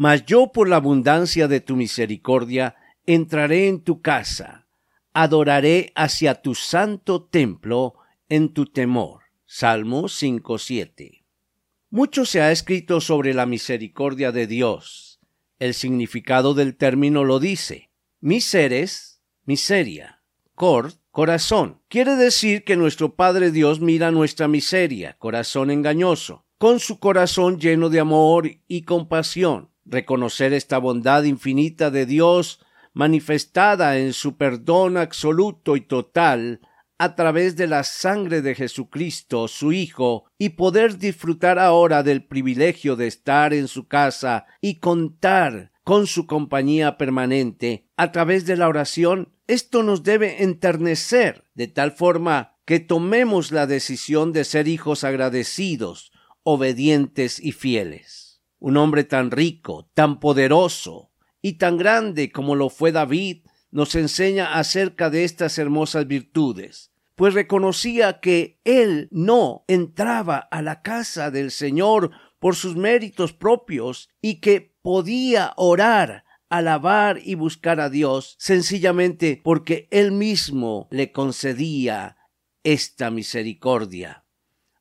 Mas yo por la abundancia de tu misericordia entraré en tu casa, adoraré hacia tu santo templo en tu temor. Salmo 5.7. Mucho se ha escrito sobre la misericordia de Dios. El significado del término lo dice. Miseres, miseria. Cor, corazón. Quiere decir que nuestro Padre Dios mira nuestra miseria, corazón engañoso, con su corazón lleno de amor y compasión reconocer esta bondad infinita de Dios manifestada en su perdón absoluto y total a través de la sangre de Jesucristo, su Hijo, y poder disfrutar ahora del privilegio de estar en su casa y contar con su compañía permanente a través de la oración, esto nos debe enternecer de tal forma que tomemos la decisión de ser hijos agradecidos, obedientes y fieles un hombre tan rico, tan poderoso y tan grande como lo fue David, nos enseña acerca de estas hermosas virtudes, pues reconocía que él no entraba a la casa del Señor por sus méritos propios y que podía orar, alabar y buscar a Dios sencillamente porque él mismo le concedía esta misericordia.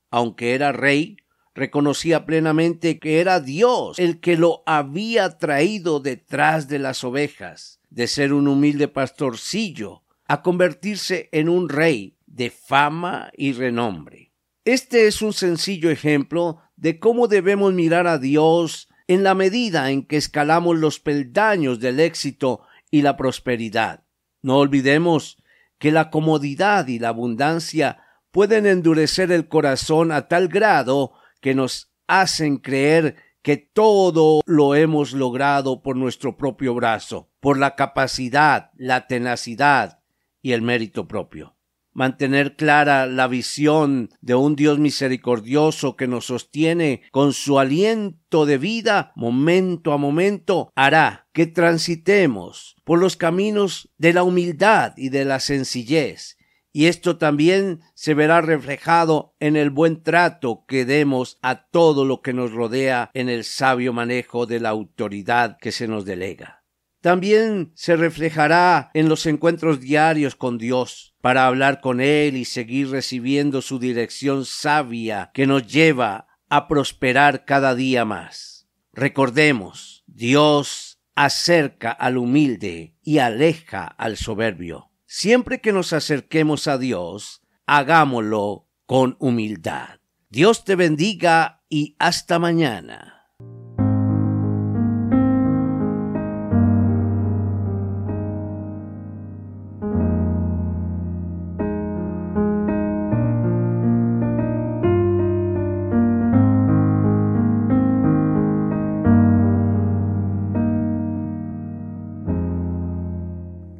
Aunque era rey, reconocía plenamente que era Dios el que lo había traído detrás de las ovejas, de ser un humilde pastorcillo, a convertirse en un rey de fama y renombre. Este es un sencillo ejemplo de cómo debemos mirar a Dios en la medida en que escalamos los peldaños del éxito y la prosperidad. No olvidemos que la comodidad y la abundancia pueden endurecer el corazón a tal grado que nos hacen creer que todo lo hemos logrado por nuestro propio brazo, por la capacidad, la tenacidad y el mérito propio. Mantener clara la visión de un Dios misericordioso que nos sostiene con su aliento de vida momento a momento hará que transitemos por los caminos de la humildad y de la sencillez y esto también se verá reflejado en el buen trato que demos a todo lo que nos rodea en el sabio manejo de la autoridad que se nos delega. También se reflejará en los encuentros diarios con Dios, para hablar con Él y seguir recibiendo su dirección sabia que nos lleva a prosperar cada día más. Recordemos, Dios acerca al humilde y aleja al soberbio. Siempre que nos acerquemos a Dios, hagámoslo con humildad. Dios te bendiga y hasta mañana.